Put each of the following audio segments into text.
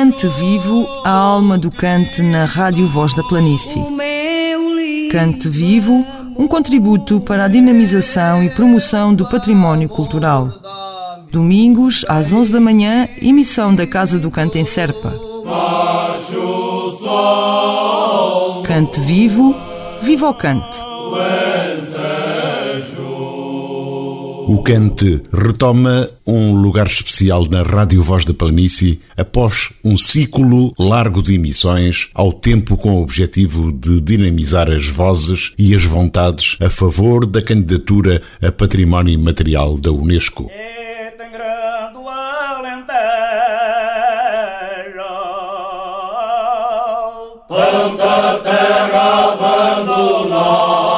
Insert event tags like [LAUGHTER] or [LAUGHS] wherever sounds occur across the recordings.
Cante Vivo, a alma do cante na Rádio Voz da Planície. Cante Vivo, um contributo para a dinamização e promoção do património cultural. Domingos, às 11 da manhã, emissão da Casa do Cante em Serpa. Cante Vivo, viva o cante! O Cante retoma um lugar especial na Rádio Voz da Planície após um ciclo largo de emissões, ao tempo com o objetivo de dinamizar as vozes e as vontades a favor da candidatura a Património Imaterial da Unesco. Tanta terra abandonada.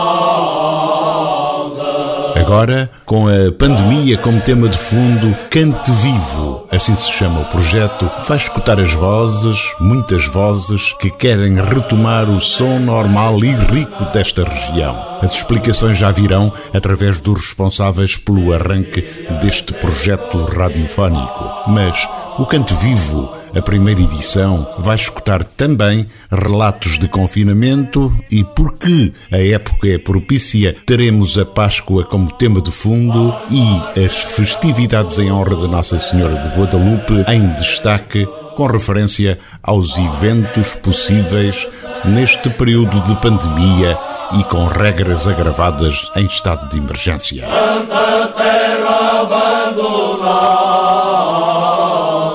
Agora, com a pandemia como tema de fundo, Cante Vivo, assim se chama o projeto, vai escutar as vozes, muitas vozes, que querem retomar o som normal e rico desta região. As explicações já virão através dos responsáveis pelo arranque deste projeto radiofónico. Mas o Cante Vivo a primeira edição vai escutar também relatos de confinamento e porque a época é propícia, teremos a Páscoa como tema de fundo e as festividades em honra de Nossa Senhora de Guadalupe em destaque com referência aos eventos possíveis neste período de pandemia e com regras agravadas em estado de emergência. terra abandonada.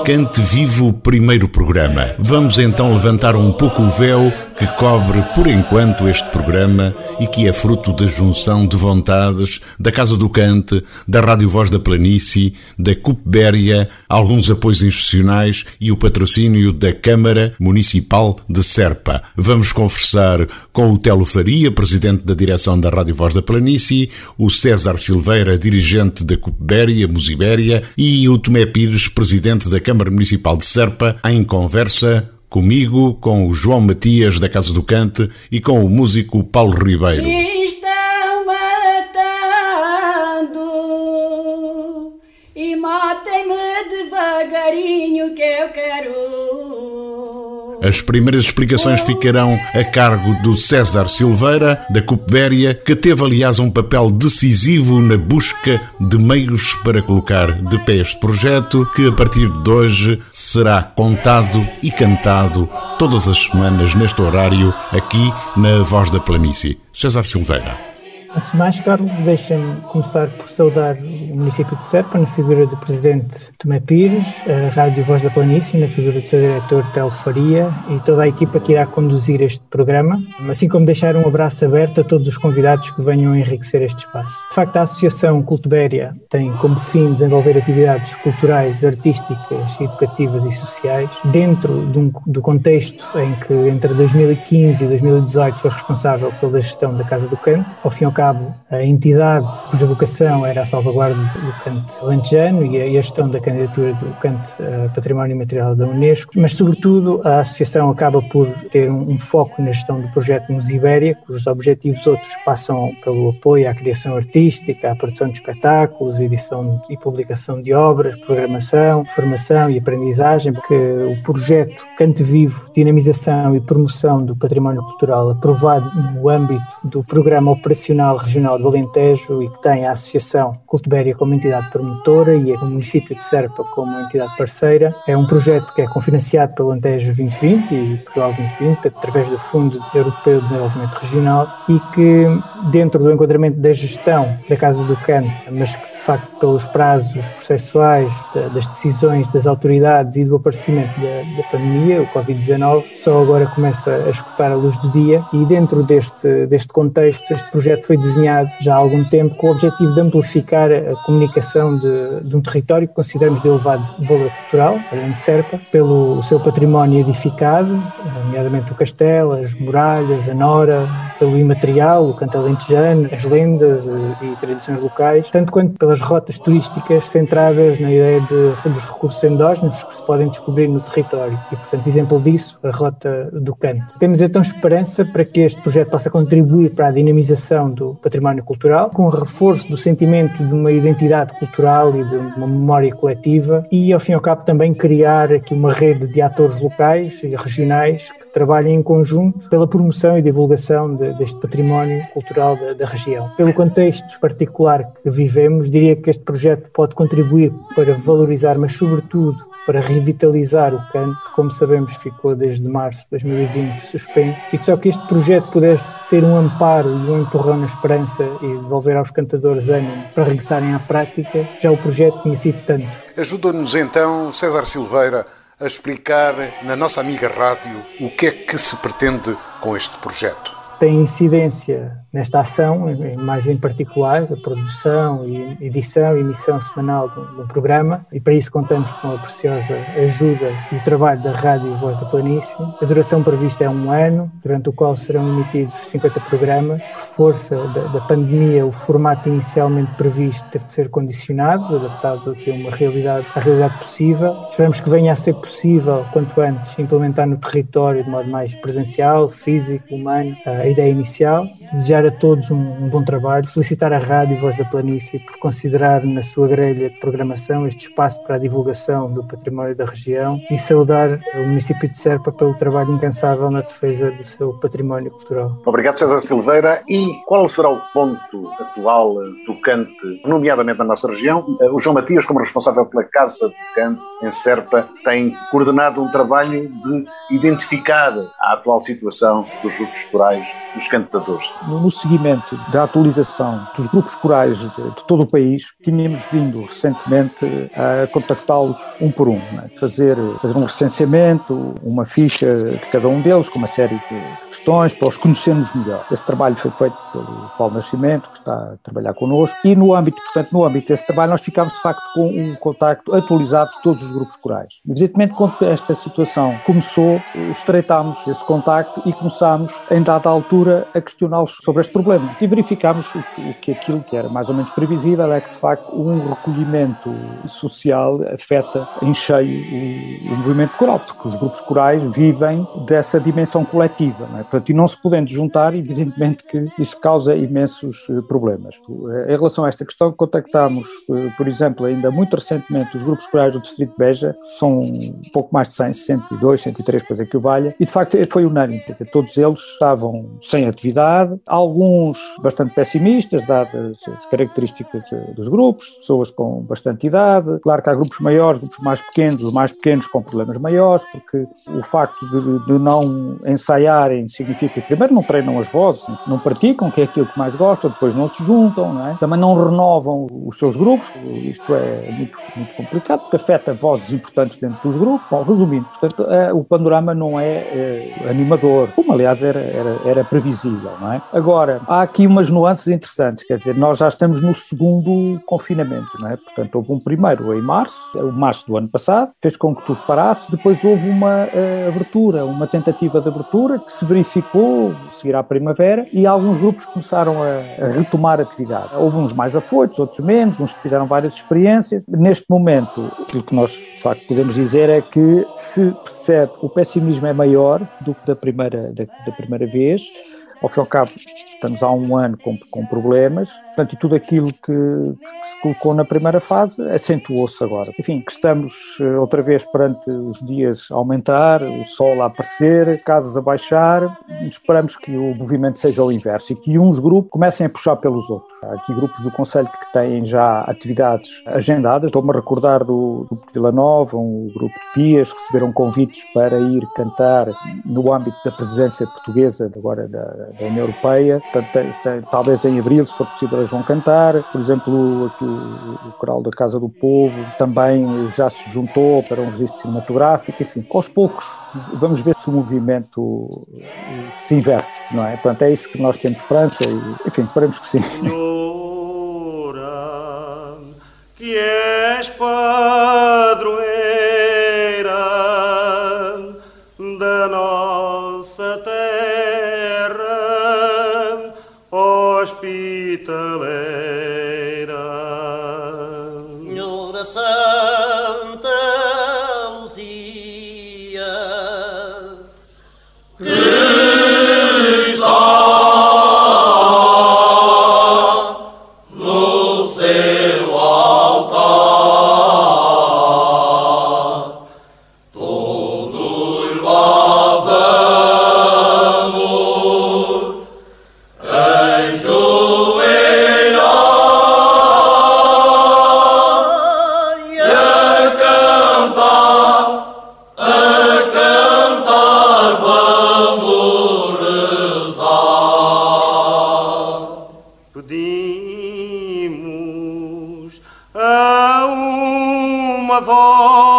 Cante Vivo primeiro programa. Vamos então levantar um pouco o véu que cobre por enquanto este programa e que é fruto da junção de vontades da Casa do Cante, da Rádio Voz da Planície, da Cupbéria, alguns apoios institucionais e o patrocínio da Câmara Municipal de Serpa. Vamos conversar com o Telo Faria, presidente da direção da Rádio Voz da Planície, o César Silveira, dirigente da Cupbéria, Musibéria e o Tomé Pires, presidente da Câmara Municipal de Serpa, em conversa Comigo, com o João Matias da Casa do Cante e com o músico Paulo Ribeiro. Estão matando e matem-me devagarinho que eu quero as primeiras explicações ficarão a cargo do César Silveira, da Cupbéria, que teve, aliás, um papel decisivo na busca de meios para colocar de pé este projeto, que a partir de hoje será contado e cantado todas as semanas neste horário, aqui na Voz da Planície. César Silveira. Antes de mais, Carlos, deixem-me começar por saudar município de Serpa, na figura do presidente Tomé Pires, a Rádio Voz da Planície, na figura do seu diretor Tel Faria e toda a equipa que irá conduzir este programa, assim como deixar um abraço aberto a todos os convidados que venham enriquecer este espaço. De facto, a Associação Cultubéria tem como fim desenvolver atividades culturais, artísticas, educativas e sociais dentro um, do contexto em que entre 2015 e 2018 foi responsável pela gestão da Casa do Canto, ao fim e ao cabo, a entidade cuja vocação era a salvaguarda do canto lentejano e a gestão da candidatura do canto a Património Material da Unesco, mas sobretudo a associação acaba por ter um, um foco na gestão do projeto Musibéria, cujos objetivos outros passam pelo apoio à criação artística, à produção de espetáculos, edição e publicação de obras, programação, formação e aprendizagem, porque o projeto Cante Vivo, dinamização e promoção do património cultural aprovado no âmbito do Programa Operacional Regional do Alentejo e que tem a Associação Cultubéria como entidade promotora e o município de Serpa como entidade parceira. É um projeto que é confinanciado pelo Alentejo 2020 e Portugal 2020 através do Fundo Europeu de Desenvolvimento Regional e que dentro do enquadramento da gestão da Casa do Cante, mas que de facto pelos prazos processuais das decisões das autoridades e do aparecimento da, da pandemia, o Covid-19, só agora começa a escutar a luz do dia e dentro deste, deste contexto este projeto foi desenhado já há algum tempo com o objetivo de amplificar a comunicação de, de um território que consideramos de elevado valor cultural, além de Serpa, pelo seu património edificado, nomeadamente o castelo, as muralhas, a nora, pelo imaterial, o canto alentejano, as lendas e, e tradições locais, tanto quanto pelas as rotas turísticas centradas na ideia de, dos recursos endógenos que se podem descobrir no território. E, portanto, exemplo disso, a Rota do Canto. Temos então esperança para que este projeto possa contribuir para a dinamização do património cultural, com o reforço do sentimento de uma identidade cultural e de uma memória coletiva, e, ao fim e ao cabo, também criar aqui uma rede de atores locais e regionais que trabalhem em conjunto pela promoção e divulgação de, deste património cultural da, da, região. Pelo contexto particular que vivemos, diria que este projeto pode contribuir para valorizar, mas sobretudo para revitalizar o canto, que como sabemos ficou desde março de 2020 suspenso, e que só que este projeto pudesse ser um amparo e um empurrão na esperança e devolver aos cantadores ânimo para regressarem à prática, já o projeto tinha sido tanto. Ajuda-nos então, César Silveira, a explicar na nossa amiga rádio o que é que se pretende com este projeto. Tem incidência nesta ação, mais em particular, a produção e edição e emissão semanal do, do, programa, e para isso contamos com a preciosa ajuda e o trabalho da Rádio Voz da Planície. A duração prevista é um ano, durante o qual serão emitidos 50 programas. Por força da, da pandemia, o formato inicialmente previsto teve de ser condicionado, adaptado a uma realidade, realidade possível. Esperamos que venha a ser possível, quanto antes, implementar no território de modo mais presencial, físico, humano, a ideia inicial. Desejar desejar a todos um, um, bom trabalho, felicitar a Rádio Voz da Planície por considerar na sua grelha de programação este espaço para a divulgação do património da região e saudar o município de Serpa pelo trabalho incansável na defesa do seu património cultural. Obrigado, César Silveira. E qual será o ponto atual do Cante, nomeadamente na nossa região? O João Matias, como responsável pela Casa do Cante em Serpa, tem coordenado um trabalho de identificar a atual situação dos grupos corais dos cantadores. No seguimento da atualização dos grupos corais de, de todo o país, tínhamos vindo recentemente a contactá-los um por um, né? fazer, fazer um recenseamento, uma ficha de cada um deles, com uma série de questões, para os conhecermos melhor. Esse trabalho foi feito pelo Paulo Nascimento, que está a trabalhar connosco, e no âmbito, portanto, no âmbito desse trabalho, nós ficámos de facto com um contacto atualizado de todos os grupos corais. Evidentemente, quando esta situação começou, estreitámos esse contacto e começámos, em dada altura, a questioná-los sobre este problema. E verificámos que, que aquilo que era mais ou menos previsível é que, de facto, um recolhimento social afeta em cheio o, o movimento coral, porque os grupos corais vivem dessa dimensão coletiva. Não é? Portanto, e não se podendo juntar, evidentemente que isso causa imensos eh, problemas. Eh, em relação a esta questão, contactámos, eh, por exemplo, ainda muito recentemente os grupos corais do Distrito de Beja, são um pouco mais de 100, 102, 103, coisa que o valha, e de facto foi unânime, todos eles estavam sem atividade, alguns bastante pessimistas, dadas as características dos grupos, pessoas com bastante idade, claro que há grupos maiores, grupos mais pequenos, os mais pequenos com problemas maiores, porque o facto de, de não ensaiarem significa que primeiro não treinam as vozes, não praticam, que é aquilo que mais gostam, depois não se juntam, não é? também não renovam os seus grupos, isto é muito, muito complicado, porque afeta vozes importantes dentro dos grupos. Bom, resumindo, portanto, é, o panorama não é, é, animador, como aliás era, era, era previsível, não é? Agora, há aqui umas nuances interessantes, quer dizer, nós já estamos no segundo confinamento, não é? Portanto, houve um primeiro em março, o março do ano passado, fez com que tudo parasse, depois houve uma uh, abertura, uma tentativa de abertura que se verificou seguir à primavera, e alguns grupos começaram a, a retomar atividade. Houve uns mais afoitos, outros menos, uns que fizeram várias experiências. Neste momento, aquilo que nós de facto podemos dizer é que se percebe o pessimismo é maior do que da primeira, da, da primeira vez. Ao fim e ao cabo, estamos há um ano com, com problemas, portanto, tudo aquilo que, que se colocou na primeira fase acentuou-se agora. Enfim, que estamos eh, outra vez perante os dias a aumentar, o sol a aparecer, casas a baixar, esperamos que o movimento seja o inverso e que uns grupos comecem a puxar pelos outros. Há aqui grupos do Conselho que têm já atividades agendadas, estou-me a recordar do de Vila Nova, um grupo de Pias, receberam convites para ir cantar no âmbito da presidência portuguesa, agora da, da União Europeia, talvez em abril, se for possível, eles vão cantar. Por exemplo, aqui o, o Coral da Casa do Povo também já se juntou para um registro cinematográfico. Enfim, aos poucos, vamos ver se o movimento se inverte, não é? Portanto, é isso que nós temos esperança e, enfim, esperemos que sim. que és padroeiro Učitele a uma voz.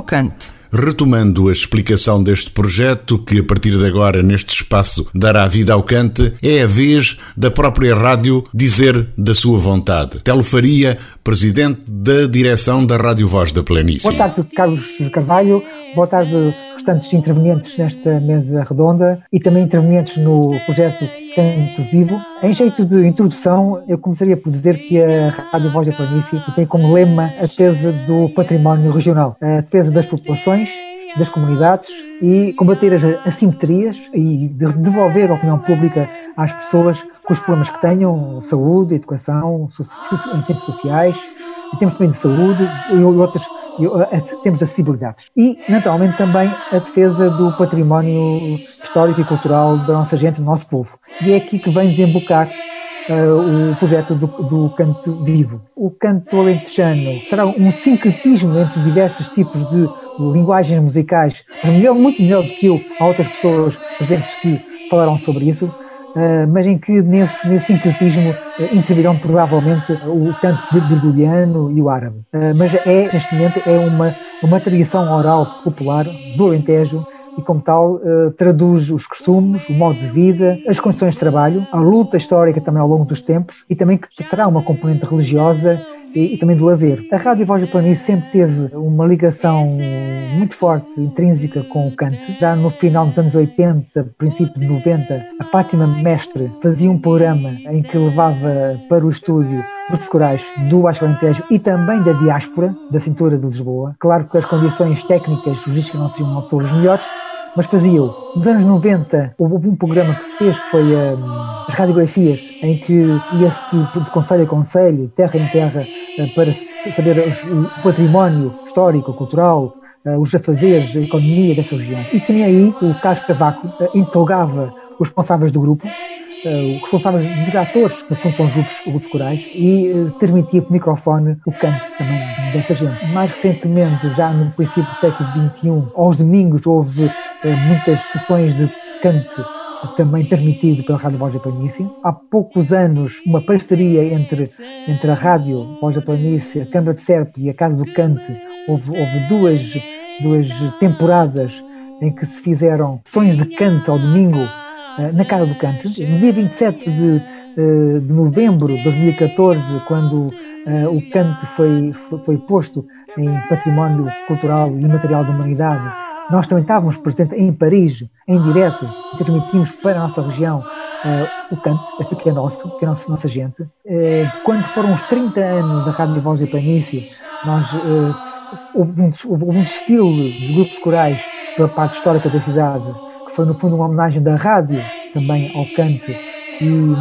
Cante. Retomando a explicação deste projeto, que a partir de agora, neste espaço, dará vida ao cante, é a vez da própria rádio dizer da sua vontade. Telo Faria, presidente da direção da Rádio Voz da Planície. Boa tarde, Carlos Carvalho. Boa tarde, restantes intervenientes nesta mesa redonda e também intervenientes no projeto Canto Vivo. Em jeito de introdução, eu começaria por dizer que a Rádio Voz da Planície tem como lema a defesa do património regional, a defesa das populações, das comunidades e combater as assimetrias e devolver a opinião pública às pessoas com os problemas que tenham, saúde, educação, em termos sociais, em termos também de saúde e outras temos acessibilidades. E, naturalmente, também a defesa do património histórico e cultural da nossa gente, do nosso povo. E é aqui que vem desembocar uh, o projeto do, do, canto vivo. O canto alentejano será um sincretismo entre diversos tipos de linguagens musicais, melhor, muito melhor do que eu, há outras pessoas presentes que falaram sobre isso, mas em que nesse, nesse sincretismo uh, intervirão provavelmente o canto gregoriano e o árabe. Mas é, neste momento, é uma, uma tradição oral popular do Alentejo e, como tal, traduz os costumes, o modo de vida, as condições de trabalho, a luta histórica também ao longo dos tempos e também que terá uma componente religiosa e, e, também de lazer. A Rádio Voz do Planície sempre teve uma ligação muito forte, intrínseca com o canto. Já no final dos anos 80, princípio de 90, a Fátima Mestre fazia um programa em que levava para o estúdio grupos corais do Baixo Alentejo e também da diáspora, da cintura de Lisboa. Claro que as condições técnicas logísticas não seriam todas melhores, mas fazia-o. Nos anos 90 houve um programa que se fez que foi um, as radiografias, em que ia-se de, de conselho a conselho, terra em terra, uh, para saber o património histórico, cultural, uh, os afazeres, a economia dessa região. E tinha aí o Carlos Cavaco, interrogava os responsáveis do grupo, uh, os responsáveis dos atores, que fundo os grupos, os grupos corais, e uh, transmitia por microfone o canto também dessa gente. Mais recentemente, já no princípio do século XXI, aos domingos houve uh, muitas sessões de canto também transmitido pela Rádio Voz da Planície. Há poucos anos, uma parceria entre, entre a Rádio Voz da Planície, a Câmara de Serpe e a Casa do Cante. Houve, houve duas, duas temporadas em que se fizeram sessões de canto ao domingo eh, na Casa do Canto. No dia 27 de, eh, de novembro de 2014, quando uh, o canto foi, foi, foi, posto em património cultural e material da humanidade, nós também estávamos presentes em Paris, em direto, e transmitimos para a nossa região uh, o canto, [LAUGHS] que é nosso, que é nossa, nossa gente. Uh, quando foram os 30 anos da Rádio Voz de Planície, nós, houve, um, houve um desfile de grupos corais pela parte histórica da cidade, foi no fundo uma homenagem da rádio também ao canto e hum,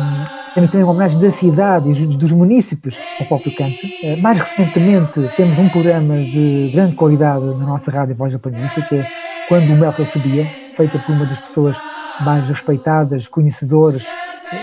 também uma homenagem da cidade e dos municípios ao próprio canto. Eh, mais recentemente temos um programa de grande qualidade na nossa rádio Voz da Planície, que é Quando o Melchior Subia, feita por uma das pessoas mais respeitadas, conhecedores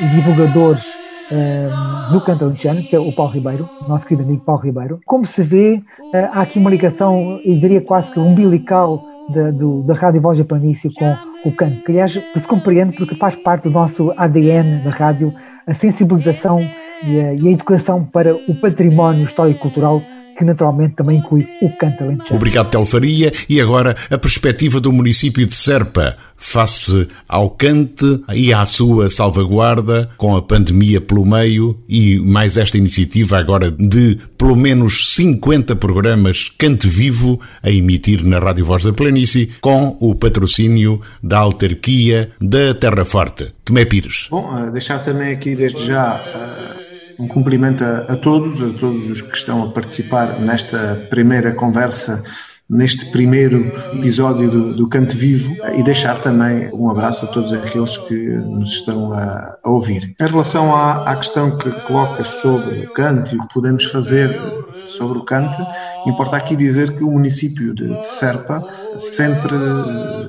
e divulgadores uh, no canto alentejano, que é o Paulo Ribeiro, nosso querido amigo Paulo Ribeiro. Como se vê, uh, há aqui uma ligação, eu diria quase que umbilical da, do, da Rádio Voz da Planície com o que aliás se compreende porque faz parte do nosso ADN da rádio, a sensibilização e a, e a educação para o património histórico-cultural que naturalmente também inclui o canto alentejano. Obrigado, Telfaria. E agora a perspectiva do município de Serpa face ao cante e à sua salvaguarda com a pandemia pelo meio e mais esta iniciativa agora de pelo menos 50 programas Cante Vivo a emitir na Rádio Voz da Planície com o patrocínio da autarquia da Terra Forte. Tomé Pires. Bom, eh, deixar também aqui desde já eh, um cumprimento a, a, todos, a todos os que estão a participar nesta primeira conversa, neste primeiro episódio do, do Vivo e deixar também um abraço a todos aqueles que nos estão a, a ouvir. Em relação à, à, questão que colocas sobre o cante e o que podemos fazer sobre o cante, importa aqui dizer que o município de, Serpa sempre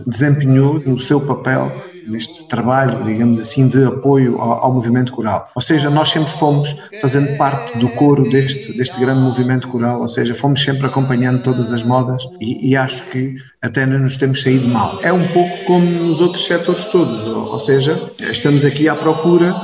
desempenhou o seu papel neste trabalho, digamos assim, de apoio ao, ao, movimento coral. Ou seja, nós sempre fomos fazendo parte do coro deste, deste grande movimento coral, ou seja, fomos sempre acompanhando todas as modas e, e acho que até não nos temos saído mal. É um pouco como nos outros setores todos, ou, ou seja, estamos aqui à procura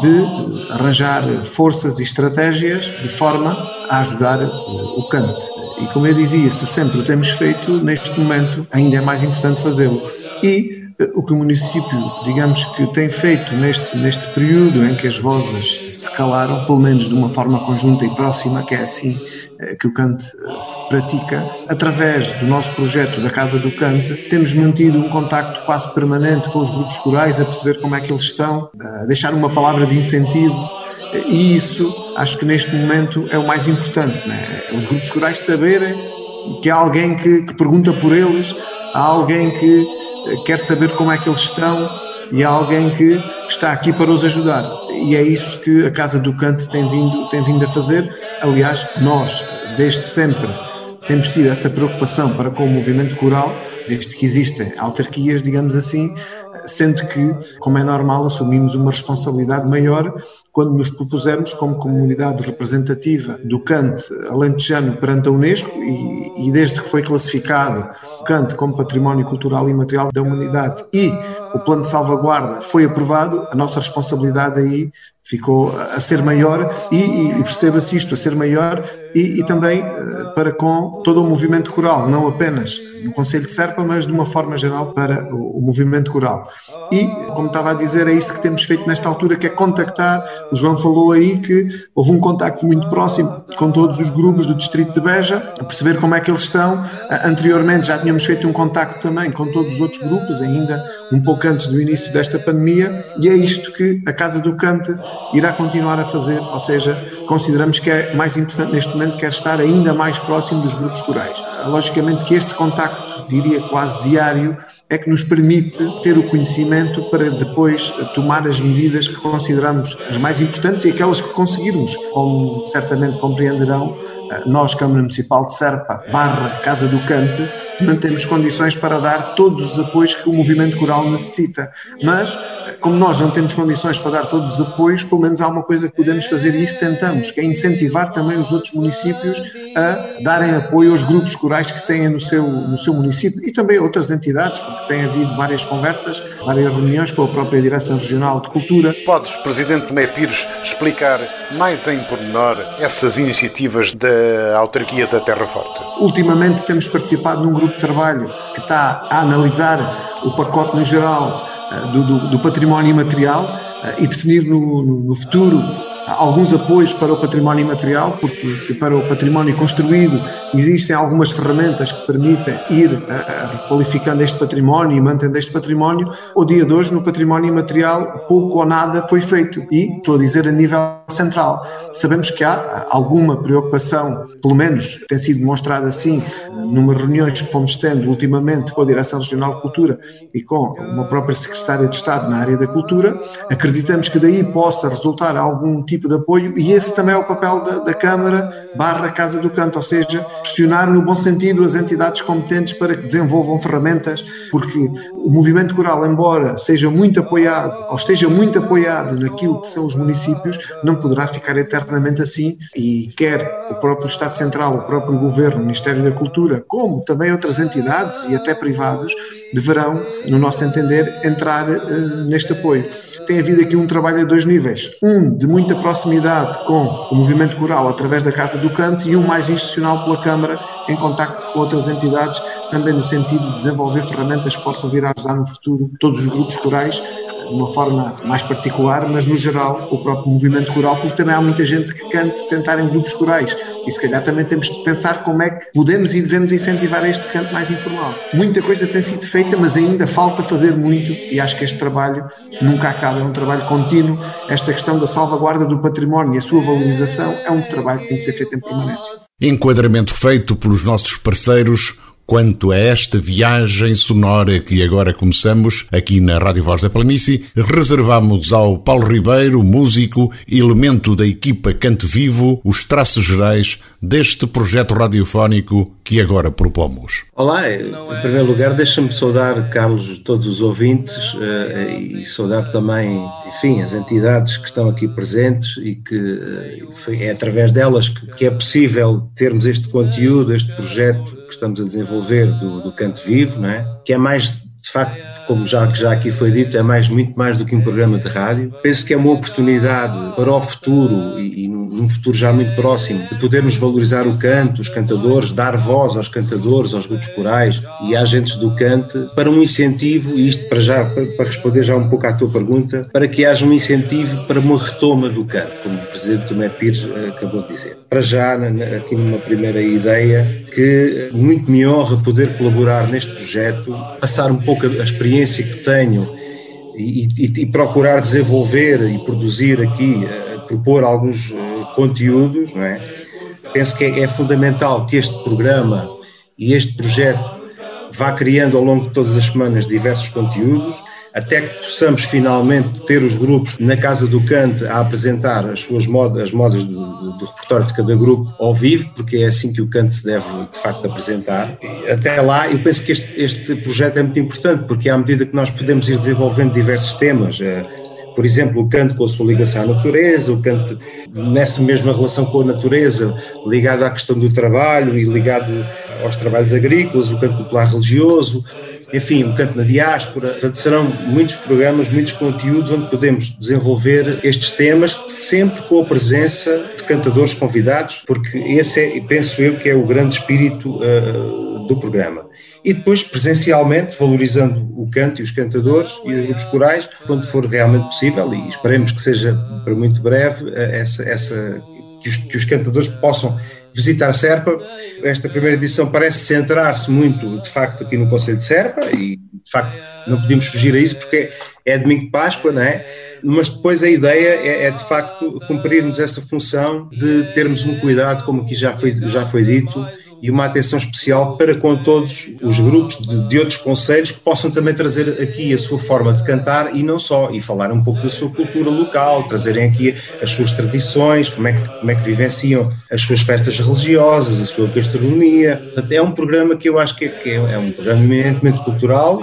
de arranjar forças e estratégias de forma a ajudar eh, o cante. E como eu dizia, se sempre o temos feito, neste momento ainda é mais importante fazê-lo. E o que o município, digamos que tem feito neste, neste período em que as vozes se calaram, pelo menos de uma forma conjunta e próxima, que é assim eh, que o cante eh, se pratica, através do nosso projeto da Casa do Cante, temos mantido um contacto quase permanente com os grupos corais, a perceber como é que eles estão, a deixar uma palavra de incentivo e isso acho que neste momento é o mais importante, né? os grupos corais saberem que há alguém que, que pergunta por eles, há alguém que quer saber como é que eles estão e há alguém que está aqui para os ajudar. E é isso que a Casa do Cante tem vindo, tem vindo a fazer. Aliás, nós, desde sempre, temos tido essa preocupação para com o movimento coral, desde que existem autarquias, digamos assim, sendo que, como é normal, assumimos uma responsabilidade maior quando nos propusemos como comunidade representativa do cante alentejano perante a Unesco e, e desde que foi classificado o cante como património cultural e material da humanidade e o plano de salvaguarda foi aprovado, a nossa responsabilidade aí ficou a ser maior e, e perceba-se isto, a ser maior e, e, também eh, para com todo o movimento coral, não apenas no Conselho de Serpa, mas de uma forma geral para o, o movimento coral. E, como estava a dizer, é isso que temos feito nesta altura, que é contactar, o João falou aí que houve um contacto muito próximo com todos os grupos do Distrito de Beja, perceber como é que eles estão. Anteriormente já tínhamos feito um contacto também com todos os outros grupos, ainda um pouco antes do início desta pandemia, e é isto que a Casa do Cante irá continuar a fazer, ou seja, consideramos que é mais importante neste momento, quer estar ainda mais próximo dos grupos corais. Logicamente que este contacto, diria quase diário, é que nos permite ter o conhecimento para depois tomar as medidas que consideramos as mais importantes e aquelas que conseguirmos. Como certamente compreenderão, eh, nós, Câmara Municipal de Serpa, barra Casa do Cante, não temos condições para dar todos os apoios que o movimento coral necessita. Mas, como nós não temos condições para dar todos os apoios, pelo menos há uma coisa que podemos fazer e isso tentamos, que é incentivar também os outros municípios a darem apoio aos grupos corais que têm no seu, no seu município e também outras entidades, porque tem havido várias conversas, várias reuniões com a própria Direção Regional de Cultura. Podes, Presidente Tomé Pires, explicar mais em pormenor essas iniciativas da autarquia da Terra Forte? Ultimamente temos participado num grupo grupo de trabalho que está a analisar o pacote no geral eh, do, do, do património imaterial eh, e definir no, no, no futuro alguns apoios para o património imaterial, porque para o património construído existem algumas ferramentas que permitem ir uh, requalificando este património e mantendo este património. O dia de hoje, no património imaterial, pouco ou nada foi feito. E, estou a dizer, a nível central. Sabemos que há alguma preocupação, pelo menos tem sido demonstrado assim, numas reuniões que fomos tendo ultimamente com a Direção Regional de Cultura e com uma própria Secretária de Estado na área da Cultura. Acreditamos que daí possa resultar algum tipo tipo de apoio e esse também é o papel da, da Câmara barra Casa do Canto, ou seja, pressionar no bom sentido as entidades competentes para que desenvolvam ferramentas, porque o movimento coral, embora seja muito apoiado ou esteja muito apoiado naquilo que são os municípios, não poderá ficar eternamente assim e quer o próprio Estado Central, o próprio Governo, o Ministério da Cultura, como também outras entidades e até privados, deverão, no nosso entender, entrar uh, neste apoio. Tem havido aqui um trabalho a dois níveis. Um de muita proximidade com o movimento coral através da Casa do Canto e um mais institucional pela Câmara, em contacto com outras entidades, também no sentido de desenvolver ferramentas que possam vir a ajudar no futuro todos os grupos corais de uma forma mais particular, mas no geral o próprio movimento coral, porque também há muita gente que cante sentar em grupos corais e se calhar também temos de pensar como é que podemos e devemos incentivar este canto mais informal. Muita coisa tem sido feita, mas ainda falta fazer muito e acho que este trabalho nunca acaba, é um trabalho contínuo. Esta questão da salvaguarda do património e a sua valorização é um trabalho que tem que ser feito em permanência. Enquadramento feito pelos nossos parceiros Quanto a esta viagem sonora que agora começamos aqui na Rádio Voz da Planície, reservamos ao Paulo Ribeiro, músico, elemento da equipa Canto Vivo, os traços gerais deste projeto radiofónico que agora propomos. Olá, em primeiro lugar deixa-me saudar, Carlos, todos os ouvintes eh, e saudar também, enfim, as entidades que estão aqui presentes e que eh, é através delas que é possível termos este conteúdo, este projeto que estamos a desenvolver do, do Canto Vivo, não é? que é mais, de facto, como já, já aqui foi dito, é mais, muito mais do que um programa de rádio. Penso que é uma oportunidade para o futuro e, e num futuro já muito próximo de podermos valorizar o canto, os cantadores, dar voz aos cantadores, aos grupos corais e agentes do canto para um incentivo, e isto para já para responder já um pouco à tua pergunta, para que haja um incentivo para uma retoma do canto, como o Presidente Tomé Pires eh, acabou de dizer. Para já, aqui numa primeira ideia, que muito me honra poder colaborar neste projeto, passar um pouco a experiência experiência que tenho e, e, e procurar desenvolver e produzir aqui, uh, propor alguns uh, conteúdos, não é? penso que é, é fundamental que este programa e este projeto vá criando ao longo de todas as semanas diversos conteúdos até que possamos finalmente ter os grupos na Casa do Cante a apresentar as suas modas, as modas do, do, repertório de cada grupo ao vivo, porque é assim que o Cante se deve de facto apresentar. Até lá, eu penso que este, este projeto é muito importante, porque à medida que nós podemos ir desenvolvendo diversos temas, eh, por exemplo, o canto com a sua ligação à natureza, o canto nessa mesma relação com a natureza, ligado à questão do trabalho e ligado aos trabalhos agrícolas, o canto popular religioso, enfim, o canto na diáspora. Serão muitos programas, muitos conteúdos onde podemos desenvolver estes temas, sempre com a presença de cantadores convidados, porque esse é, penso eu, que é o grande espírito uh, do programa. E depois, presencialmente, valorizando o canto e os cantadores e os grupos corais, quando for realmente possível, e esperemos que seja para muito breve, eh, essa, essa que os, que os cantadores possam visitar Serpa. Esta primeira edição parece centrar-se muito, de facto, aqui no Conselho de Serpa e, de facto, não podemos fugir a isso porque é domingo de Páscoa, não é? Mas depois a ideia é, é, de facto cumprirmos essa função de termos um cuidado, como aqui já foi, já foi dito, e uma atenção especial para com todos os grupos de, de, outros conselhos que possam também trazer aqui a sua forma de cantar e não só, e falar um pouco da sua cultura local, trazerem aqui as suas tradições, como é que, como é que vivenciam as suas festas religiosas, a sua gastronomia. Portanto, é um programa que eu acho que é, que é um programa eminentemente cultural,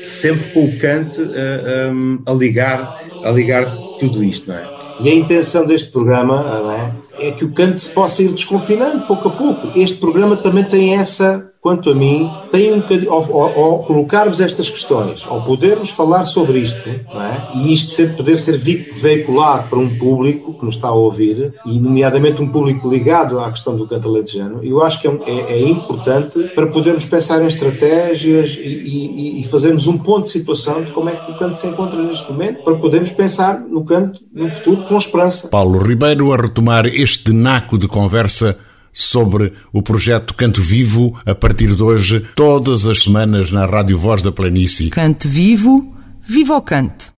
sempre com o canto a, eh, a, a ligar, a ligar tudo isto, não é? E a intenção deste programa é? É que o canto se possa ir desconfinando pouco a pouco. Este programa também tem essa quanto a mim, tem um bocadinho, ao, ao, ao, colocarmos estas questões, ao podermos falar sobre isto, é? e isto sempre poder ser veiculado para um público que nos está a ouvir, e nomeadamente um público ligado à questão do canto alentejano, eu acho que é, é, é, importante para podermos pensar em estratégias e, e, e, fazermos um ponto de situação de como é que o canto se encontra neste momento, para podermos pensar no canto no futuro com esperança. Paulo Ribeiro a retomar naco de conversa sobre o projeto Canto Vivo a partir de hoje, todas as semanas na Rádio Voz da Planície. Cante Vivo, viva o cante!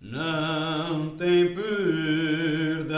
Não tem perdão,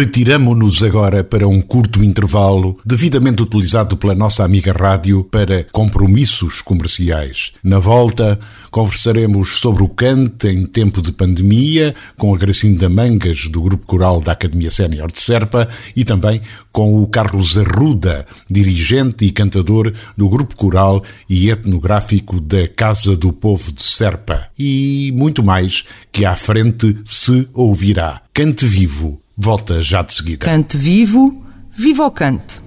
Retiramo-nos agora para um curto intervalo, devidamente utilizado pela nossa amiga rádio para compromissos comerciais. Na volta, conversaremos sobre o cante em tempo de pandemia com a Gracinda Mangas, do Grupo Coral da Academia Sénior de Serpa, e também com o Carlos Arruda, dirigente e cantador do Grupo Coral e Etnográfico da Casa do Povo de Serpa. E muito mais que à frente se ouvirá. Cante Vivo volta já de seguida. Cante Vivo, viva o cante!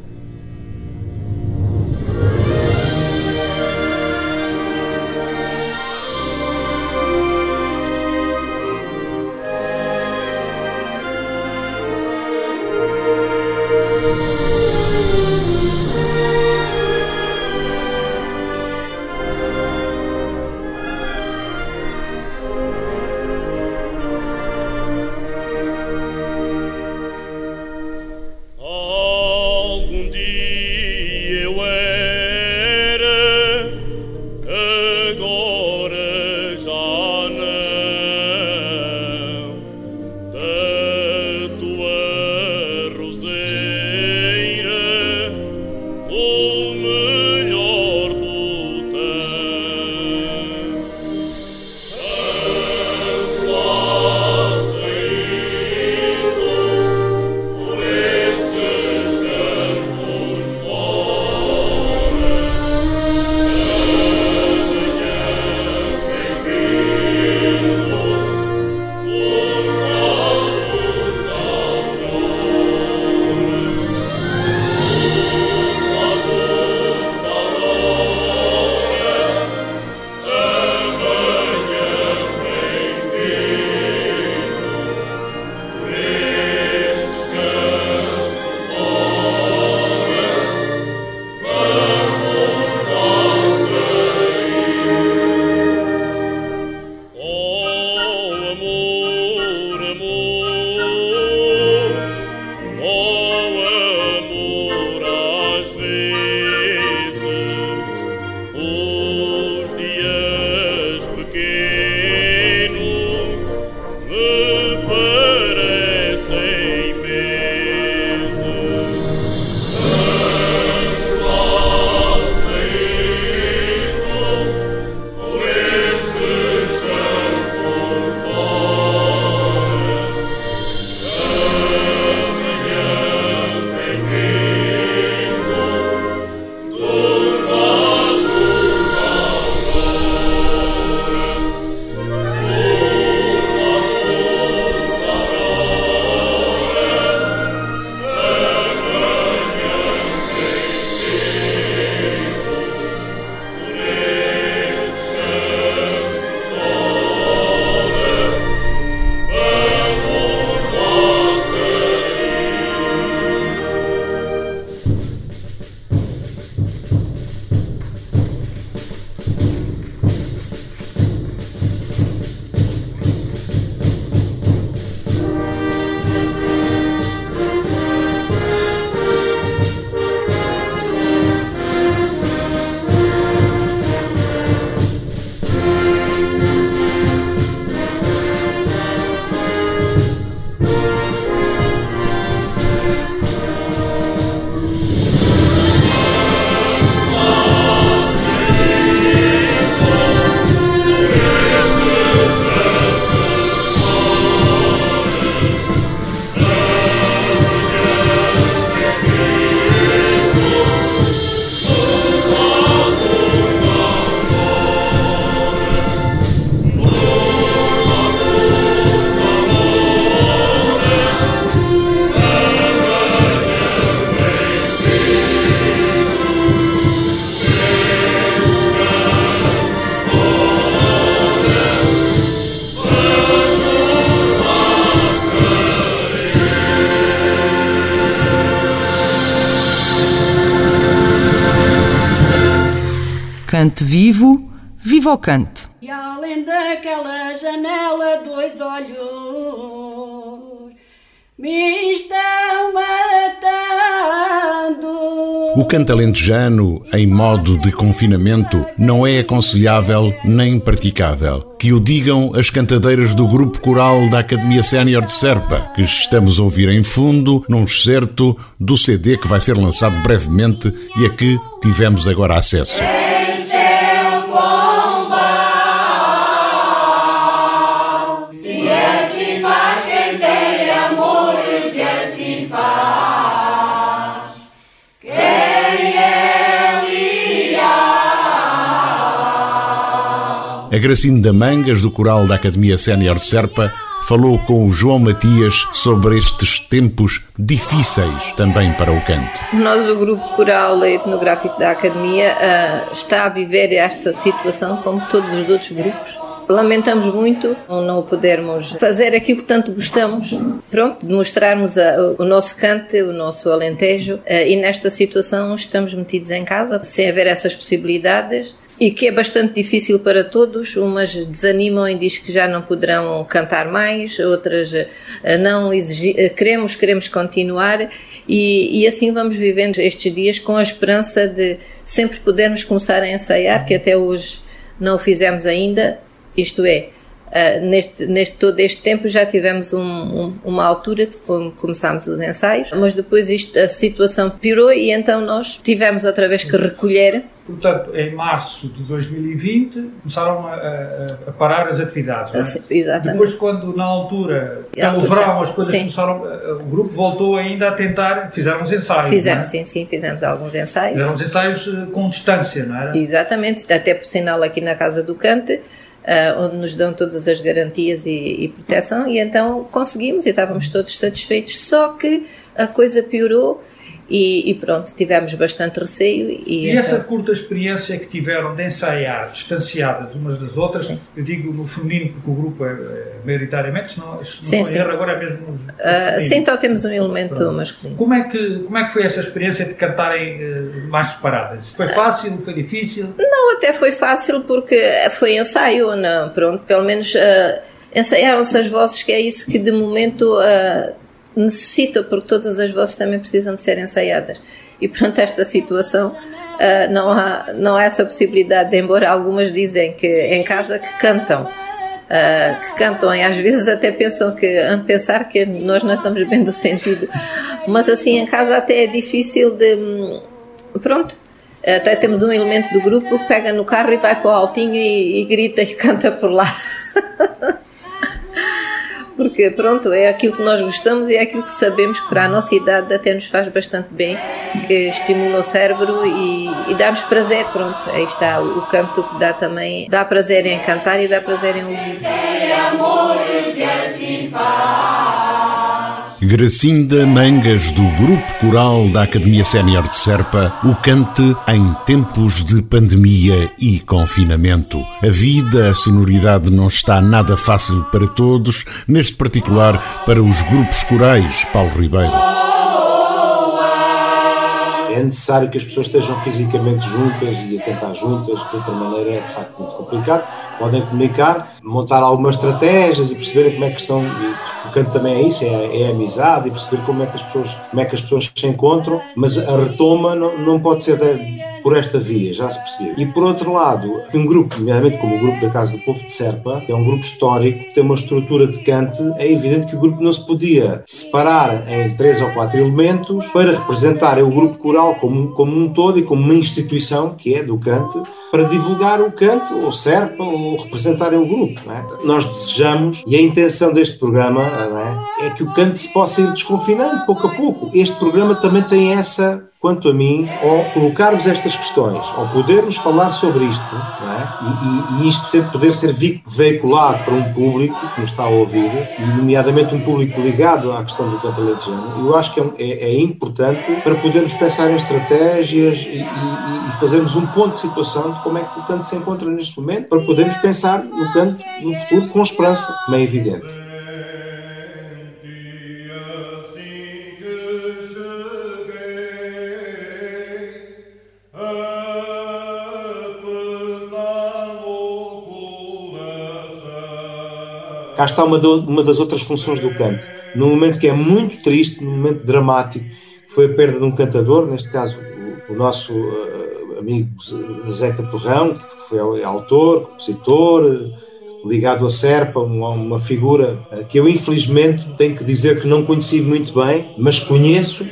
Cante vivo, viva o cante. E além daquela janela, dois olhos me estão matando. O canto alentejano, em modo de confinamento, não é aconselhável nem praticável. Que o digam as cantadeiras do grupo coral da Academia Sénior de Serpa, que estamos a ouvir em fundo num excerto do CD que vai ser lançado brevemente e a que tivemos agora acesso. A Gracinda Mangas, do coral da Academia Sénior Serpa, falou com o João Matias sobre estes tempos difíceis também para o canto. Nós, o grupo coral etnográfico da Academia, ah, está a viver esta situação como todos os outros grupos. Lamentamos muito não podermos fazer aquilo que tanto gostamos, pronto, de mostrarmos o nosso canto, o nosso alentejo, ah, e nesta situação estamos metidos em casa, sem haver essas possibilidades e que é bastante difícil para todos. Umas desanimam e diz que já não poderão cantar mais, outras eh, não exigir, eh, queremos, queremos continuar e, e, assim vamos vivendo estes dias com a esperança de sempre podermos começar a ensaiar, que até hoje não o fizemos ainda, isto é, Uh, neste, neste todo este tempo já tivemos um, um, uma altura que começámos os ensaios, mas depois isto, a situação piorou e então nós tivemos outra vez que recolher. Portanto, em março de 2020 começaram a, a, a parar as atividades, é? Exatamente. Depois, quando na altura, pelo verão, as coisas sim. começaram, o grupo voltou ainda a tentar, fizeram os ensaios. Fizemos, é? sim, sim, fizemos alguns ensaios. Fizeram os ensaios eh, com distância, não era? Exatamente, até por sinal aqui na Casa do Cante Uh, onde nos dão todas as garantias e, e, proteção, e então conseguimos e estávamos todos satisfeitos. Só que a coisa piorou e, e pronto, tivemos bastante receio. E, e então... essa curta experiência que tiveram de ensaiar distanciadas umas das outras, sim. eu digo no feminino porque o grupo é, é maioritariamente, se não, se não sim, erro, agora é mesmo. Uh, sim, então temos um elemento pronto. masculino. Como é, que, como é que foi essa experiência de cantarem uh, mais separadas? Foi fácil? Foi difícil? Não, até foi fácil porque foi ensaio, não, pronto, pelo menos. Uh, ensaiaram-se as vozes, que é isso que de momento uh, necessitam, porque todas as vozes também precisam de ser ensaiadas. E perante esta situação, uh, não, há, não há essa possibilidade, embora algumas dizem que em casa que cantam. Uh, que cantam e às vezes até pensam que, pensar que nós não estamos bem do sentido, mas assim em casa até é difícil de. Hum, pronto, até temos um elemento do grupo que pega no carro e vai para o altinho e, e grita e canta por lá. [LAUGHS] porque pronto, é aquilo que nós gostamos e é aquilo que sabemos que para a nossa idade até nos faz bastante bem, que estimula o cérebro e, e dá-nos prazer, pronto, aí está o, canto que dá também, dá prazer em cantar e dá prazer em ouvir. Gracinda Mangas, do Grupo Coral da Academia Sénior de Serpa, o cante em tempos de pandemia e confinamento. A vida, a sonoridade não está nada fácil para todos, neste particular para os grupos corais, Paulo Ribeiro. É necessário que as pessoas estejam fisicamente juntas e a cantar juntas, de outra maneira é de facto muito complicado. Podem comunicar, montar algumas estratégias e perceberem como é que estão canto também é isso, é, é amizade e perceber como é que as pessoas, como é que as pessoas se encontram, mas a retoma não, não pode ser de, por esta via, já se percebeu. E por outro lado, um grupo, nomeadamente como o grupo da Casa do Povo de Serpa, que é um grupo histórico, tem uma estrutura de cante, é evidente que o grupo não se podia separar em três ou quatro elementos para representar o grupo coral como, como um todo e como uma instituição, que é do cante, para divulgar o canto, ou Serpa, ou representar o grupo. É? Nós desejamos, e a intenção deste programa é? é que o canto se possa ir desconfinando pouco a pouco. Este programa também tem essa quanto a mim, ao colocarmos estas questões, ao podermos falar sobre isto, é? e, e, e, isto sempre poder ser veiculado para um público que nos está a ouvir, e nomeadamente um público ligado à questão do canto alentejano, eu acho que é, é, é, importante para podermos pensar em estratégias e, e, fazermos um ponto de situação de como é que o canto se encontra neste momento, para podermos pensar no canto no futuro com esperança, como é evidente. Cá está uma, do, uma das outras funções do canto. Num momento que é muito triste, num momento dramático, foi a perda de um cantador, neste caso o nosso uh, amigo Zeca Torrão, que foi autor, compositor, ligado a Serpa, uma, uma figura uh, que eu infelizmente tenho que dizer que não conheci muito bem, mas conheço,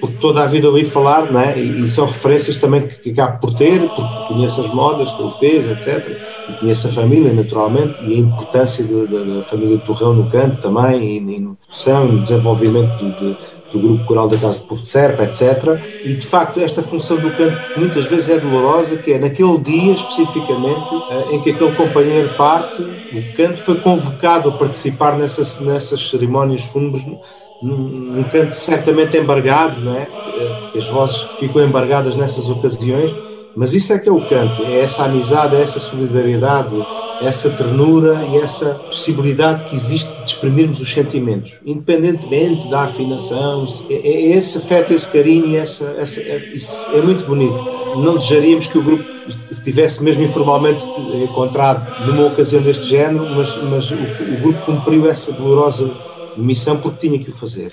porque toda a vida ouvi falar, não é? e, e são referências também que, que acabo por ter, porque conheço as modas que ele fez, etc. E conheço a família, naturalmente, e a importância da família Torrão no canto também, e, e no produção, no desenvolvimento de, de do grupo coral da Casa de Povo de Serpa, etc. E de facto, esta função do canto, muitas vezes é dolorosa, que é naquele dia especificamente eh, em que aquele companheiro parte, o canto foi convocado a participar nessas, nessas cerimónias fúnebres. Num, canto certamente embargado, não é? Eh, as vozes ficam embargadas nessas ocasiões, mas isso é que é o canto, é essa amizade, é essa solidariedade, essa ternura e essa possibilidade que existe de exprimirmos os sentimentos, independentemente da afinação. É, é esse afeto, esse carinho, essa, essa, é, é muito bonito. Não desejaríamos que o grupo estivesse mesmo informalmente encontrado numa ocasião deste género, mas, mas o, o grupo cumpriu essa dolorosa missão porque tinha que o fazer.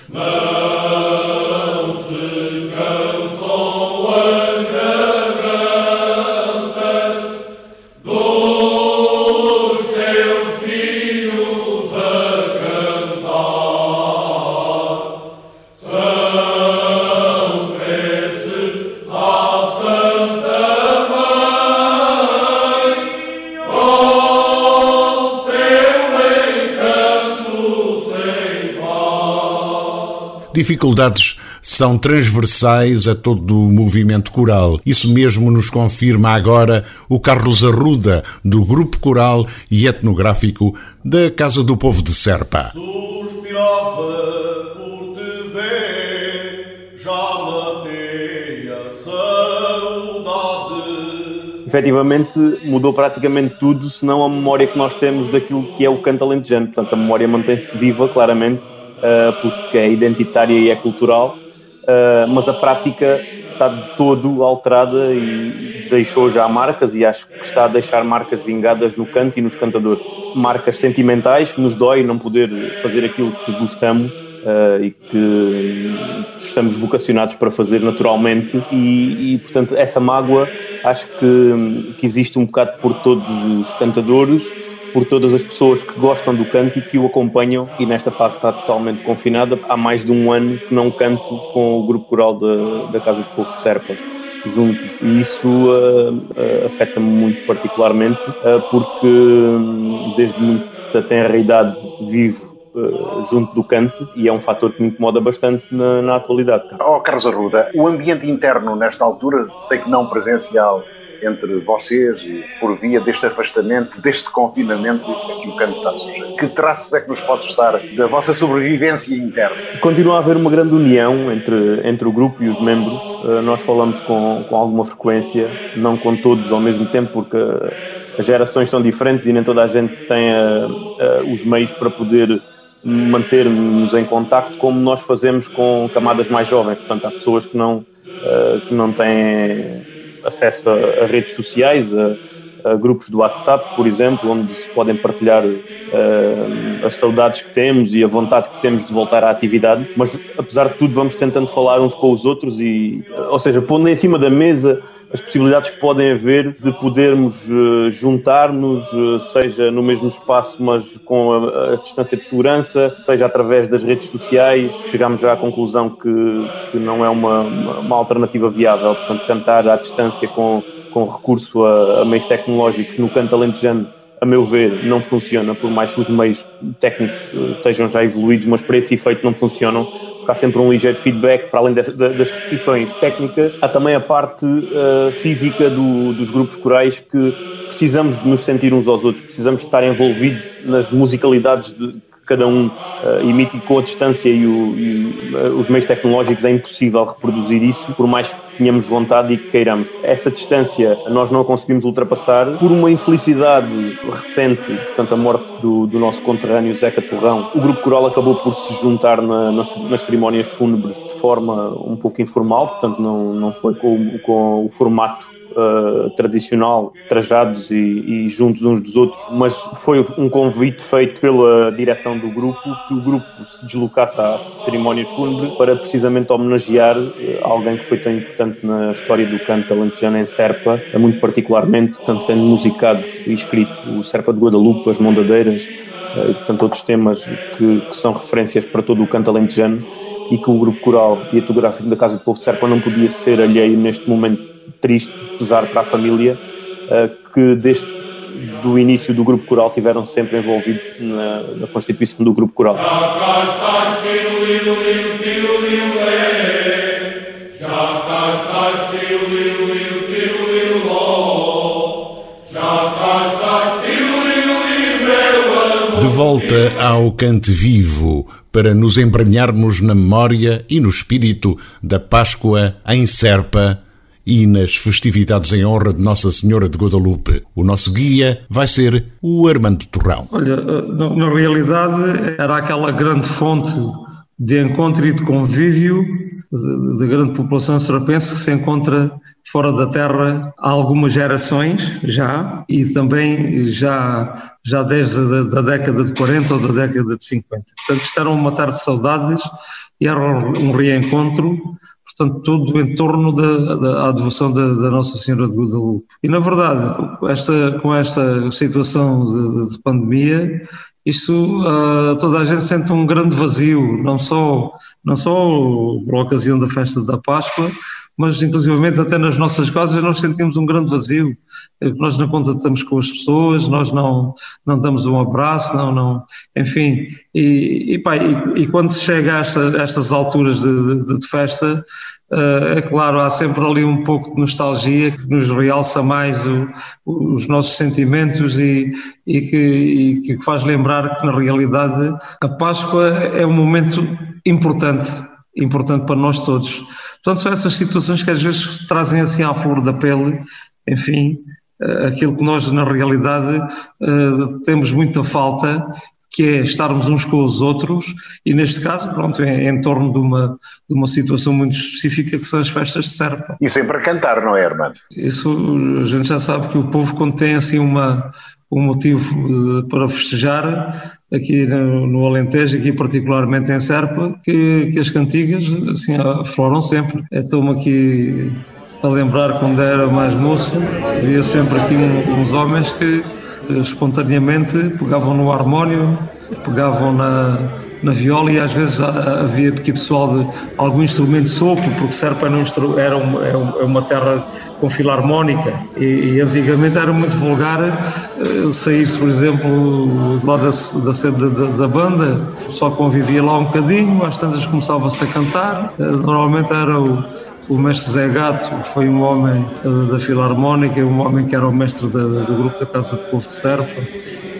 Dificuldades são transversais a todo o movimento coral. Isso mesmo nos confirma agora o Carlos Arruda, do Grupo Coral e Etnográfico da Casa do Povo de Serpa. Suspirava por te ver, já matei a saudade. Efetivamente mudou praticamente tudo, senão a memória que nós temos daquilo que é o canto alentejano. Portanto, a memória mantém-se viva, claramente, porque é identitária e é cultural, uh, mas a prática está de todo alterada e deixou já marcas e acho que está a deixar marcas vingadas no canto e nos cantadores. Marcas sentimentais que nos dói não poder fazer aquilo que gostamos uh, e que estamos vocacionados para fazer naturalmente. E, e, portanto essa mágoa acho que, que existe um bocado por todos os cantadores por todas as pessoas que gostam do canto e que o acompanham e nesta fase está totalmente confinada. Há mais de um ano que não canto com o grupo coral da, da Casa de de Serpa juntos e isso uh, uh, afeta-me muito particularmente uh, porque um, desde muita tenra idade vivo junto do canto e é um fator que me incomoda bastante na, na atualidade. Oh, Carlos Arruda, o ambiente interno nesta altura, sei que não presencial, entre vocês e por via deste afastamento, deste confinamento a que o canto está sujeito? Que traços é que nos pode estar da vossa sobrevivência interna? Continua a haver uma grande união entre, entre o grupo e os membros. Uh, nós falamos com, com alguma frequência, não com todos ao mesmo tempo, porque as gerações são diferentes e nem toda a gente tem uh, uh, os meios para poder manter-nos em contacto como nós fazemos com camadas mais jovens. Portanto, há pessoas que não, que não têm acesso a, a redes sociais, a, a, grupos do WhatsApp, por exemplo, onde se podem partilhar uh, as saudades que temos e a vontade que temos de voltar à atividade. Mas, apesar de tudo, vamos tentando falar uns com os outros e, ou seja, pondo em cima da mesa as possibilidades que podem haver de podermos uh, juntar-nos, uh, seja no mesmo espaço, mas com a, a, distância de segurança, seja através das redes sociais. Chegamos já à conclusão que, que não é uma, uma, alternativa viável. Portanto, cantar à distância com, com recurso a, a meios tecnológicos no canto alentejano a meu ver, não funciona, por mais que os meios técnicos uh, estejam já evoluídos, mas para esse efeito não funcionam há sempre um ligeiro feedback, para além de, das restrições técnicas, há também a parte uh, física do, dos grupos corais que precisamos de nos sentir uns aos outros, precisamos de estar envolvidos nas musicalidades de, cada um uh, emite com a distância e, o, e uh, os meios tecnológicos. É impossível reproduzir isso, por mais que tenhamos vontade e que queiramos. Essa distância nós não a conseguimos ultrapassar por uma infelicidade recente, portanto a morte do, do nosso conterrâneo Zeca Torrão. O grupo coral acabou por se juntar na, nas, nas cerimónias fúnebres de forma um pouco informal, portanto não, não foi com, com o formato uh, tradicional, trajados e, e, juntos uns dos outros, mas foi um convite feito pela direção do grupo que o grupo se deslocasse às cerimónias fúnebres para precisamente homenagear uh, alguém que foi tão importante na história do canto alentejano em Serpa, muito particularmente, portanto, tendo musicado e escrito o Serpa de Guadalupe, as Mondadeiras, uh, e portanto outros temas que, que são referências para todo o canto alentejano e que o grupo coral e etográfico da Casa do Povo de Serpa não podia ser alheio neste momento triste, pesar para a família, eh, que desde do início do grupo coral tiveram sempre envolvidos na, na constituição do grupo coral. De volta ao cante vivo, para nos embranharmos na memória e no espírito da Páscoa em Serpa e nas festividades em honra de Nossa Senhora de Guadalupe. O nosso guia vai ser o Armando Torrão. Olha, eh, na realidade era aquela grande fonte de encontro e de convívio da grande população serpense que se encontra fora da Terra há algumas gerações já e também já, já desde a da década de 40 ou da década de 50. Portanto, isto era uma tarde de saudades e era um reencontro portanto, tudo em torno da, da devoção da, da, Nossa Senhora de Guadalupe. E, na verdade, esta, com esta situação de, de pandemia, isso uh, toda a gente sente um grande vazio, não só, não só por ocasião da festa da Páscoa, mas inclusivamente até nas nossas casas nós sentimos um grande vazio. É nós não contatamos com as pessoas, nós não, não damos um abraço, não, não, enfim. E, e, pá, e, e quando se chega a, esta, a estas alturas de, de, de festa, Uh, é claro, há sempre ali um pouco de nostalgia que nos realça mais o, os nossos sentimentos e, e, que, e, que, faz lembrar que, na realidade, a Páscoa é um momento importante, importante para nós todos. Portanto, são essas situações que às vezes trazem assim à flor da pele, enfim, uh, aquilo que nós, na realidade, uh, temos muita falta que é estarmos uns com os outros e neste caso, pronto, é, é em torno de uma, de uma situação muito específica que são as festas de Serpa. E sempre a cantar, não é, Hermano? Isso, a gente já sabe que o povo quando tem assim uma, um motivo eh, para festejar, aqui no, no Alentejo, aqui particularmente em Serpa, que, que as cantigas assim afloram sempre. Estou-me aqui a lembrar quando era mais moço, havia sempre aqui um, uns homens que espontaneamente pegavam no harmónio, pegavam na, na viola e às vezes havia aqui pessoal de algum instrumento de sopro, porque Serpa era, é, é uma terra com filarmónica. E, e antigamente era muito vulgar uh, sair-se, por exemplo, lá da, da sede da, da, banda, só convivia lá um bocadinho, às tantas começava-se a cantar, uh, normalmente era o o mestre Zé Gato foi um homem eh, da Filarmónica, um homem que era o mestre do grupo da Casa do Povo de Serpa,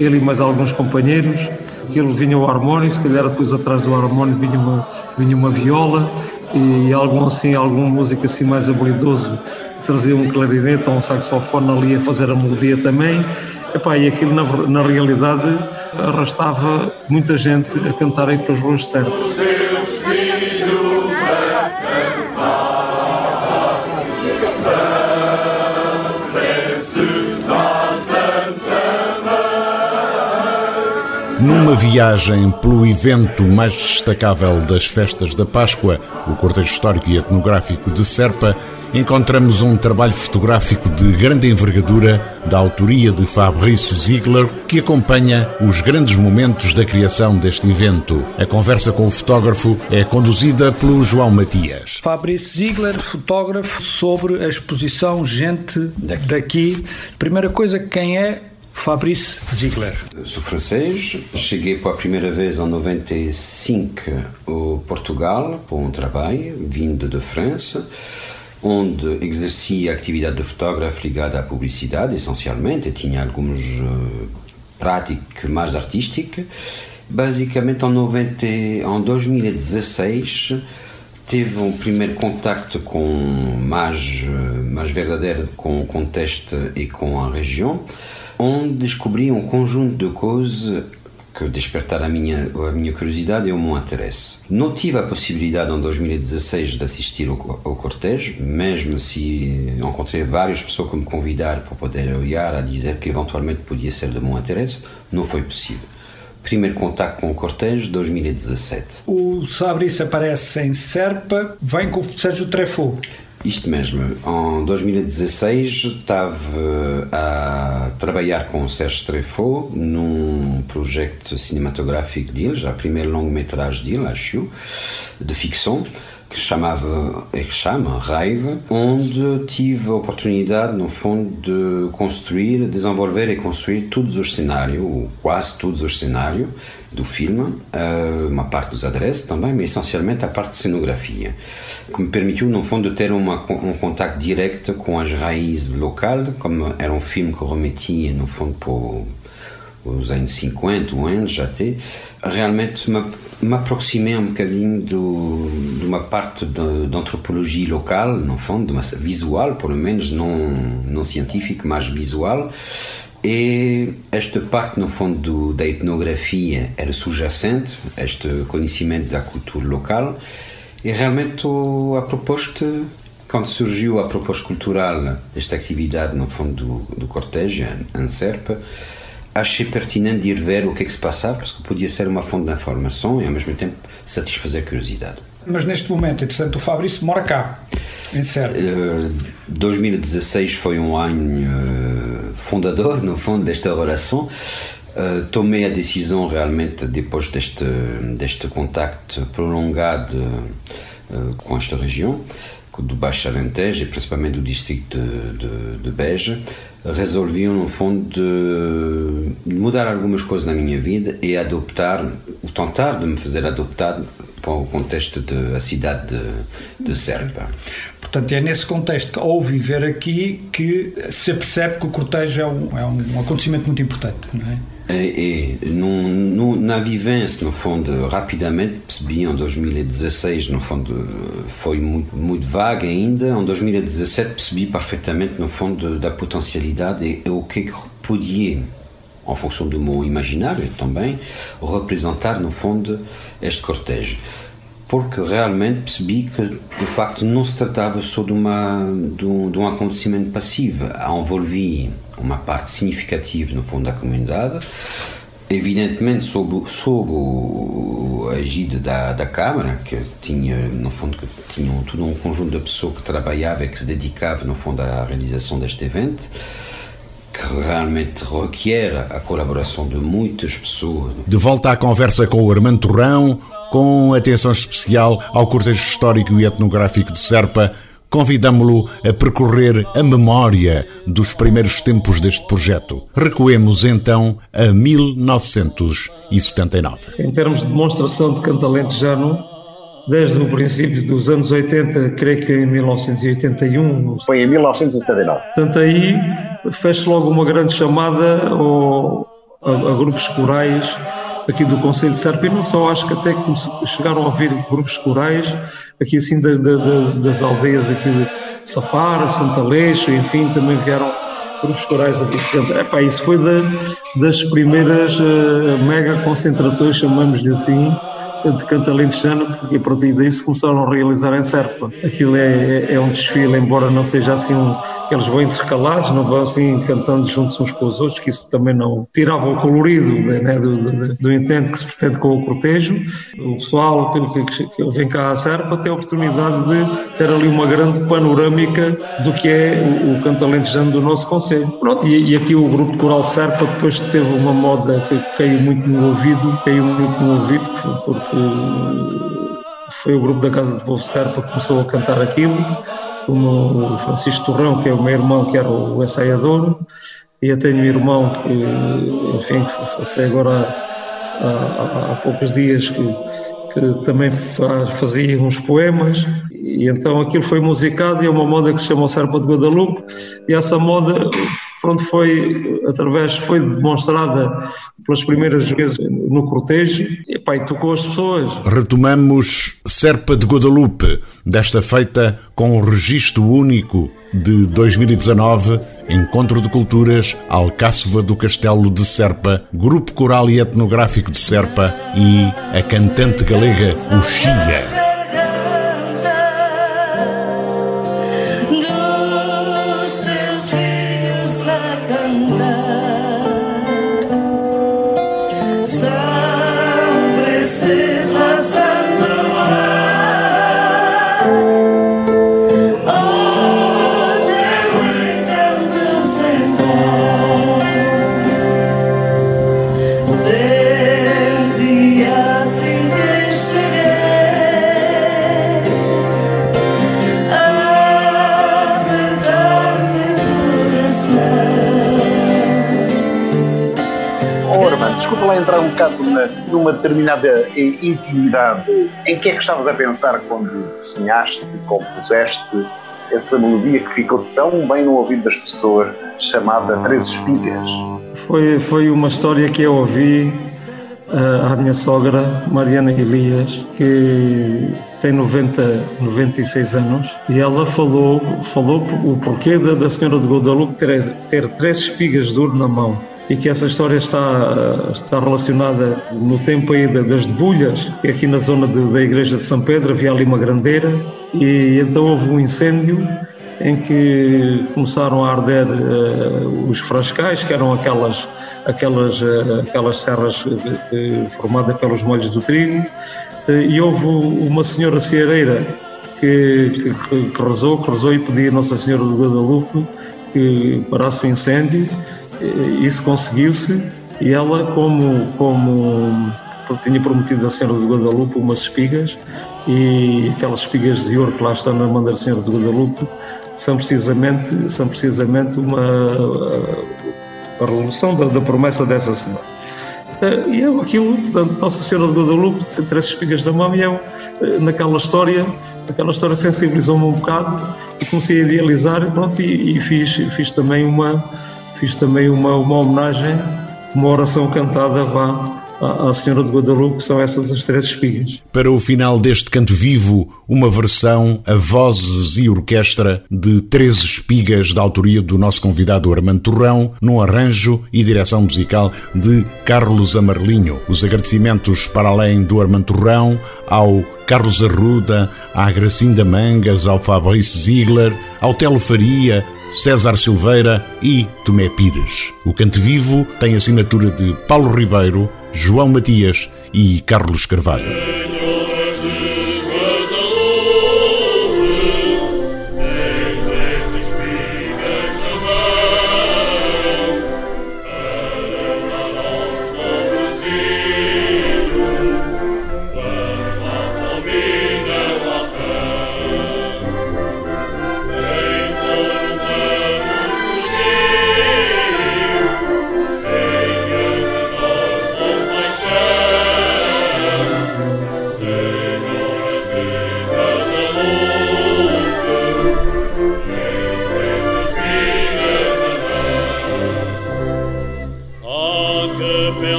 ele e mais alguns companheiros, ele vinha o harmónio, se calhar depois atrás do harmónio vinha uma, vinha uma viola e algum assim, algum músico assim mais habilidoso trazia um clarinete ou um saxofone ali a fazer a melodia também. Epá, e aquilo na, na realidade arrastava muita gente a cantar aí pelas ruas de Numa viagem pelo evento mais destacável das festas da Páscoa, o Cortejo Histórico e Etnográfico de Serpa, encontramos um trabalho fotográfico de grande envergadura da autoria de Fabrice Ziegler, que acompanha os grandes momentos da criação deste evento. A conversa com o fotógrafo é conduzida pelo João Matias. Fabrice Ziegler, fotógrafo, sobre a exposição Gente daqui. Primeira coisa, quem é Fabrice Ziegler. Sou francês, cheguei pela primeira vez em 95 ao Portugal para um trabalho, vindo de França, onde exercia a atividade de fotógrafo ligada à publicidade, essencialmente, tinha algumas uh, práticas mais artísticas. Basicamente, em, 90, em 2016, teve um primeiro contacto com mais, eh, mais verdadeiro com o contexto e com a região onde descobri um conjunto de coisas que despertar a minha, a minha curiosidade e o meu interesse. Não tive a possibilidade em 2016 de assistir ao, ao cortejo, mesmo se encontrei várias pessoas que me convidaram para poder olhar, a dizer que eventualmente podia ser de meu interesse, não foi possível. Primeiro contacto com o cortejo, 2017. O Sabrice aparece em Serpa, vem com o Sérgio Trefo. Isto mesmo. Em 2016 estava a trabalhar com o Sérgio Treffaut num projeto cinematográfico dele, já a primeira longa-metragem dele, acho, de ficção, que chamava, que chama onde tive a oportunidade, no fundo, de construir, desenvolver e construir todos os cenários, ou quase todos os cenários do filme, eh, uma parte dos adereços também, mas essencialmente a parte de cenografia, que me permitiu, no fundo, ter uma, um contato direto com as raízes locais, como era um filme que remetia, no fundo, para os anos 50, anos já até, realmente me, me aproximei um bocadinho do, de uma parte de, antropologia local, no fundo, uma, visual, pelo menos, não, não científico, mas visual, e esta parte, no fundo, da etnografia era subjacente, este conhecimento da cultura local, e realmente a proposta, quando surgiu a proposta cultural desta atividade, no fundo, do, do cortejo, em Serpa, achei pertinente de ir ver o que é que se passava, porque podia ser uma fonte de informação e, ao mesmo tempo, satisfazer a curiosidade. Mas neste momento, entretanto, o Fabrício mora cá, em Serpa. Uh, 2016 foi um ano uh, fundador, no fundo, desta oração. Uh, tomei a decisão realmente, depois deste, deste contacto prolongado uh, com esta região, do Baixo Alentejo e principalmente do distrito de, de, de Beja, resolvi, no fundo, de, mudar algumas coisas na minha vida e adoptar, ou tentar de me fazer adoptar para o contexto da cidade de, de Serpa. Portanto, é nesse contexto que ao viver aqui que se percebe que o cortejo é um, é um acontecimento muito importante, não é? E, e no, na vivência, no fundo, rapidamente percebi em 2016, no fundo, foi muito, muito vaga ainda. Em 2017 percebi perfeitamente, no fundo, da potencialidade e, e o que, que podia em função do meu imaginário também, representar no fundo este cortejo. Porque realmente percebi que de facto não se tratava só de, uma, de, um, de um acontecimento passivo, envolvi uma parte significativa no fundo da comunidade, evidentemente sob, sob a egida da, da Câmara, que tinha, no fundo, que tinha todo um conjunto de pessoas que trabalhava e que se dedicava, no fundo, à realização deste evento, que realmente requer a colaboração de muitas pessoas. De volta à conversa com o Armando Torrão, com atenção especial ao cortejo histórico e etnográfico de Serpa, convidamo-lo a percorrer a memória dos primeiros tempos deste projeto. Recuemos então a 1979. Em termos de demonstração de cantalentejano, desde o princípio dos anos 80, creio que em 1981. Foi em 1979. Portanto, aí fecho logo uma grande chamada ao, a, a, grupos corais aqui do Conselho de Serpa e não só, acho que até chegaram a ouvir grupos corais aqui assim da, da, das aldeias aqui de Safara, Santa Leixo, enfim, também vieram grupos corais aqui. Portanto, epá, isso foi da, das primeiras uh, mega concentrações, chamamos-lhe assim, de canto alentejano que a partir disso começaram a realizar em Serpa. Aquilo é, é um desfile, embora não seja assim eles vão intercalados, não vão assim cantando juntos uns com os outros, que isso também não tirava o colorido né, do, do, do, intento que se pretende com o cortejo. O pessoal que, que, que vem cá à Serpa tem a oportunidade de ter ali uma grande panorâmica do que é o, o canto do nosso Conselho. Pronto, e, e, aqui o grupo Coral Serpa depois teve uma moda que caiu muito no ouvido, caiu muito no ouvido, porque foi o grupo da Casa de Povo Serpa que começou a cantar aquilo, como o Francisco Torrão, que é o meu irmão, que era o ensaiador, e eu tenho um irmão que, enfim, que faleceu agora há, há, há, poucos dias, que, que também faz, fazia uns poemas, e então aquilo foi musicado e é uma moda que se chama Serpa de Guadalupe, e essa moda pronto, foi através, foi demonstrada pelas primeiras vezes no cortejo, as pessoas. Retomamos Serpa de Guadalupe, desta feita com o registro único de 2019, Encontro de Culturas, Alcáçova do Castelo de Serpa, Grupo Coral e Etnográfico de Serpa e a cantante galega Uxia. Bocado numa, determinada intimidade. Em que é que estavas a pensar quando desenhaste e compuseste essa melodia que ficou tão bem no ouvido das pessoas, chamada Três Espigas? Foi, foi uma história que eu ouvi uh, à minha sogra, Mariana Elias, que tem 90, 96 anos, e ela falou, falou o porquê da, da senhora de Guadalupe ter, ter três espigas de ouro na mão e que essa história está, está relacionada no tempo aí das debulhas, que aqui na zona de, da igreja de São Pedro havia ali uma grandeira e então houve um incêndio em que começaram a arder uh, os frascais, que eram aquelas, aquelas, uh, aquelas serras uh, formadas pelos molhos do trigo, e houve uma senhora ceareira que, que, que rezou, que rezou e pediu a Nossa Senhora de Guadalupe que parasse o incêndio isso conseguiu-se e ela, como, como tinha prometido à Senhora de Guadalupe umas espigas e aquelas espigas de ouro que lá estão na mão da Senhora de Guadalupe são precisamente, são precisamente uma a, resolução da, da, promessa dessa senhora. Eh, e eu aquilo, portanto, Nossa Senhora de Guadalupe três espigas da mão e eu, eh, naquela história, naquela história sensibilizou-me um bocado e comecei a idealizar pronto, e, e fiz, fiz também uma fiz também uma, uma homenagem, uma oração cantada vá à Senhora de Guadalupe, que são essas as três espigas. Para o final deste canto vivo, uma versão a vozes e orquestra de Três Espigas, da autoria do nosso convidado Armando Torrão, num arranjo e direção musical de Carlos Amarlinho. Os agradecimentos para além do Armando Torrão ao Carlos Arruda, à Gracinda Mangas, ao Fabrício Ziegler, ao Telo Faria, César Silveira e Tomé Pires. O Cante Vivo tem assinatura de Paulo Ribeiro, João Matias e Carlos Carvalho.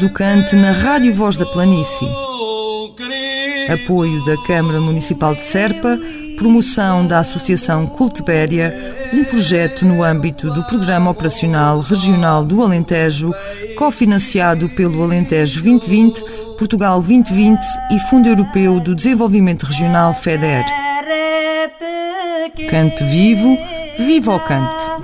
Do cante na Rádio Voz da Planície. Apoio da Câmara Municipal de Serpa, promoção da Associação Cultibéria, um projeto no âmbito do Programa Operacional Regional do Alentejo, cofinanciado pelo Alentejo 2020, Portugal 2020 e Fundo Europeu do Desenvolvimento Regional FEDER. Cante vivo, viva o cante.